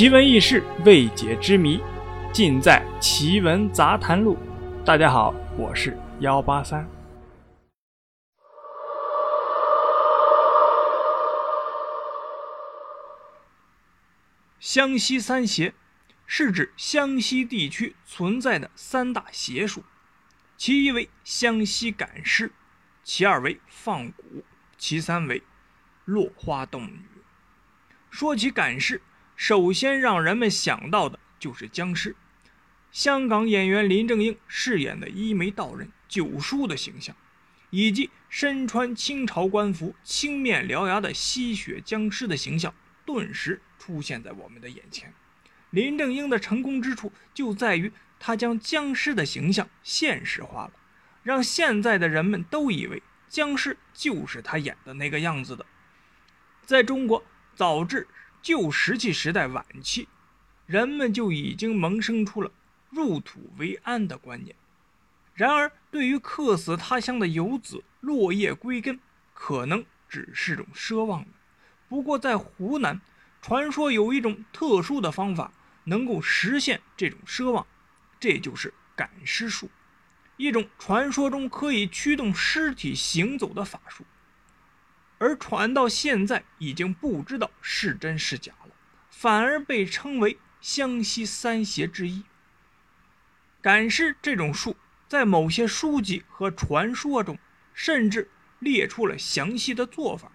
奇闻异事、未解之谜，尽在《奇闻杂谈录》。大家好，我是幺八三。湘西三邪是指湘西地区存在的三大邪术，其一为湘西赶尸，其二为放蛊，其三为落花洞女。说起赶尸，首先让人们想到的就是僵尸。香港演员林正英饰演的一眉道人九叔的形象，以及身穿清朝官服、青面獠牙的吸血僵尸的形象，顿时出现在我们的眼前。林正英的成功之处就在于他将僵尸的形象现实化了，让现在的人们都以为僵尸就是他演的那个样子的。在中国，早至旧石器时代晚期，人们就已经萌生出了入土为安的观念。然而，对于客死他乡的游子落叶归根，可能只是种奢望了。不过，在湖南，传说有一种特殊的方法能够实现这种奢望，这就是赶尸术，一种传说中可以驱动尸体行走的法术。而传到现在，已经不知道是真是假了，反而被称为湘西三邪之一。赶尸这种术，在某些书籍和传说中，甚至列出了详细的做法。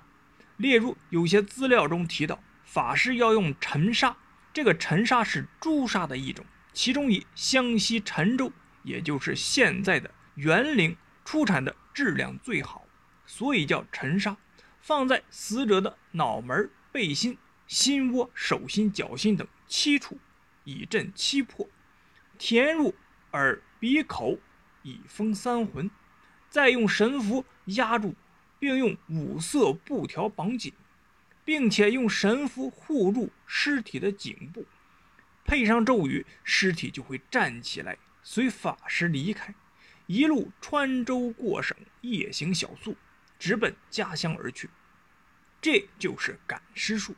例如，有些资料中提到，法师要用陈沙，这个陈沙是朱砂的一种，其中以湘西陈州，也就是现在的沅陵出产的质量最好，所以叫陈沙。放在死者的脑门、背心、心窝、手心、脚心等七处，以镇七魄；填入耳、鼻、口，以封三魂。再用神符压住，并用五色布条绑紧，并且用神符护住尸体的颈部，配上咒语，尸体就会站起来，随法师离开，一路穿州过省，夜行小宿。直奔家乡而去，这就是赶尸术。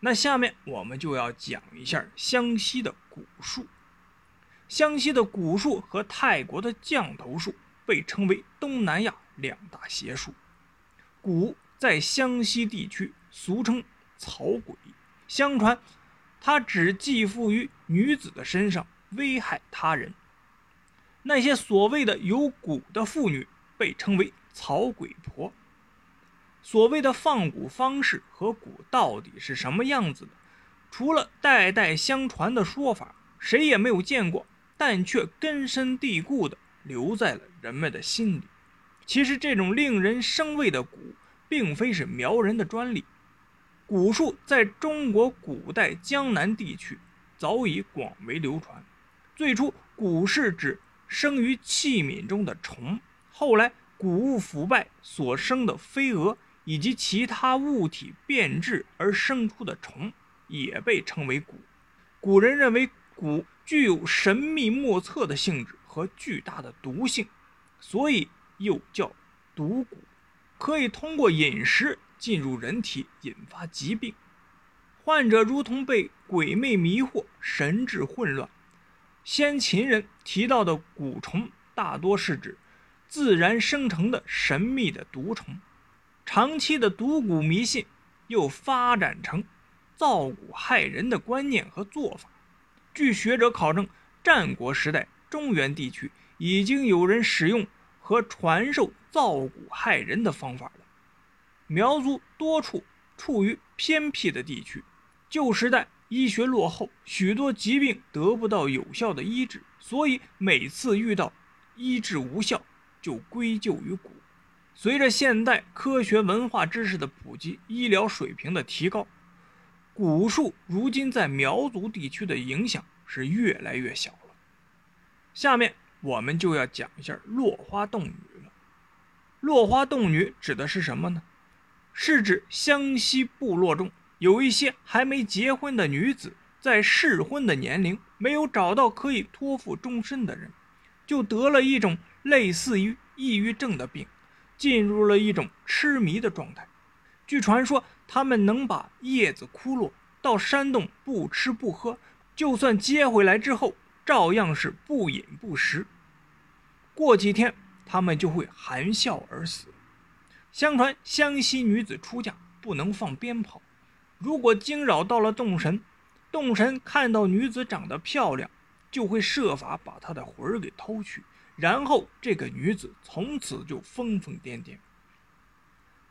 那下面我们就要讲一下湘西的蛊术。湘西的蛊术和泰国的降头术被称为东南亚两大邪术。蛊在湘西地区俗称草鬼，相传它只寄附于女子的身上，危害他人。那些所谓的有蛊的妇女被称为。草鬼婆，所谓的放蛊方式和蛊到底是什么样子的？除了代代相传的说法，谁也没有见过，但却根深蒂固地留在了人们的心里。其实，这种令人生畏的蛊，并非是苗人的专利。蛊术在中国古代江南地区早已广为流传。最初，蛊是指生于器皿中的虫，后来。谷物腐败所生的飞蛾，以及其他物体变质而生出的虫，也被称为蛊。古人认为蛊具有神秘莫测的性质和巨大的毒性，所以又叫毒蛊，可以通过饮食进入人体，引发疾病。患者如同被鬼魅迷惑，神志混乱。先秦人提到的蛊虫，大多是指。自然生成的神秘的毒虫，长期的毒蛊迷信又发展成造蛊害人的观念和做法。据学者考证，战国时代中原地区已经有人使用和传授造蛊害人的方法了。苗族多处处于偏僻的地区，旧时代医学落后，许多疾病得不到有效的医治，所以每次遇到医治无效。就归咎于蛊。随着现代科学文化知识的普及，医疗水平的提高，蛊术如今在苗族地区的影响是越来越小了。下面我们就要讲一下落花洞女了。落花洞女指的是什么呢？是指湘西部落中有一些还没结婚的女子，在适婚的年龄没有找到可以托付终身的人，就得了一种。类似于抑郁症的病，进入了一种痴迷的状态。据传说，他们能把叶子枯落到山洞不吃不喝，就算接回来之后，照样是不饮不食。过几天，他们就会含笑而死。相传湘西女子出嫁不能放鞭炮，如果惊扰到了洞神，洞神看到女子长得漂亮，就会设法把她的魂儿给偷去，然后这个女子从此就疯疯癫癫。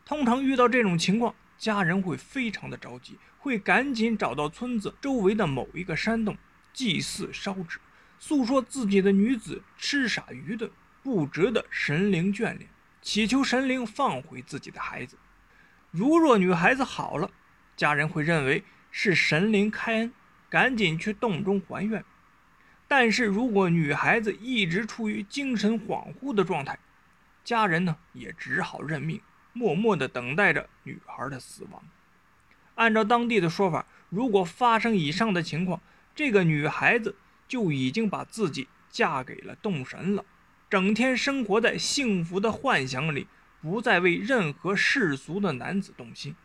通常遇到这种情况，家人会非常的着急，会赶紧找到村子周围的某一个山洞祭祀烧纸，诉说自己的女子痴傻愚钝，不值得神灵眷恋，祈求神灵放回自己的孩子。如若女孩子好了，家人会认为是神灵开恩，赶紧去洞中还愿。但是如果女孩子一直处于精神恍惚的状态，家人呢也只好认命。默默地等待着女孩的死亡。按照当地的说法，如果发生以上的情况，这个女孩子就已经把自己嫁给了动神了，整天生活在幸福的幻想里，不再为任何世俗的男子动心。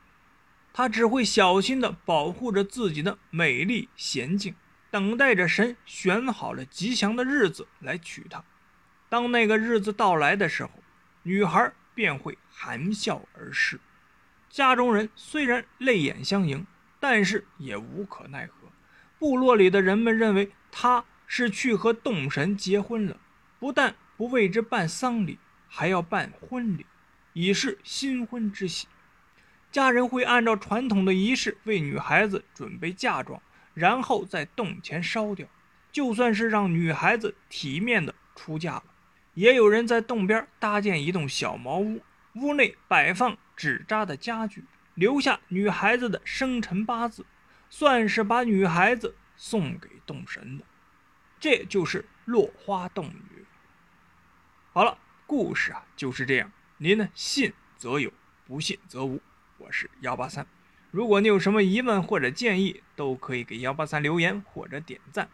她只会小心地保护着自己的美丽娴静，等待着神选好了吉祥的日子来娶她。当那个日子到来的时候，女孩。便会含笑而逝。家中人虽然泪眼相迎，但是也无可奈何。部落里的人们认为她是去和洞神结婚了，不但不为之办丧礼，还要办婚礼，以示新婚之喜。家人会按照传统的仪式为女孩子准备嫁妆，然后在洞前烧掉，就算是让女孩子体面的出嫁了。也有人在洞边搭建一栋小茅屋，屋内摆放纸扎的家具，留下女孩子的生辰八字，算是把女孩子送给洞神的。这就是落花洞女。好了，故事啊就是这样。您呢，信则有，不信则无。我是幺八三，如果你有什么疑问或者建议，都可以给幺八三留言或者点赞。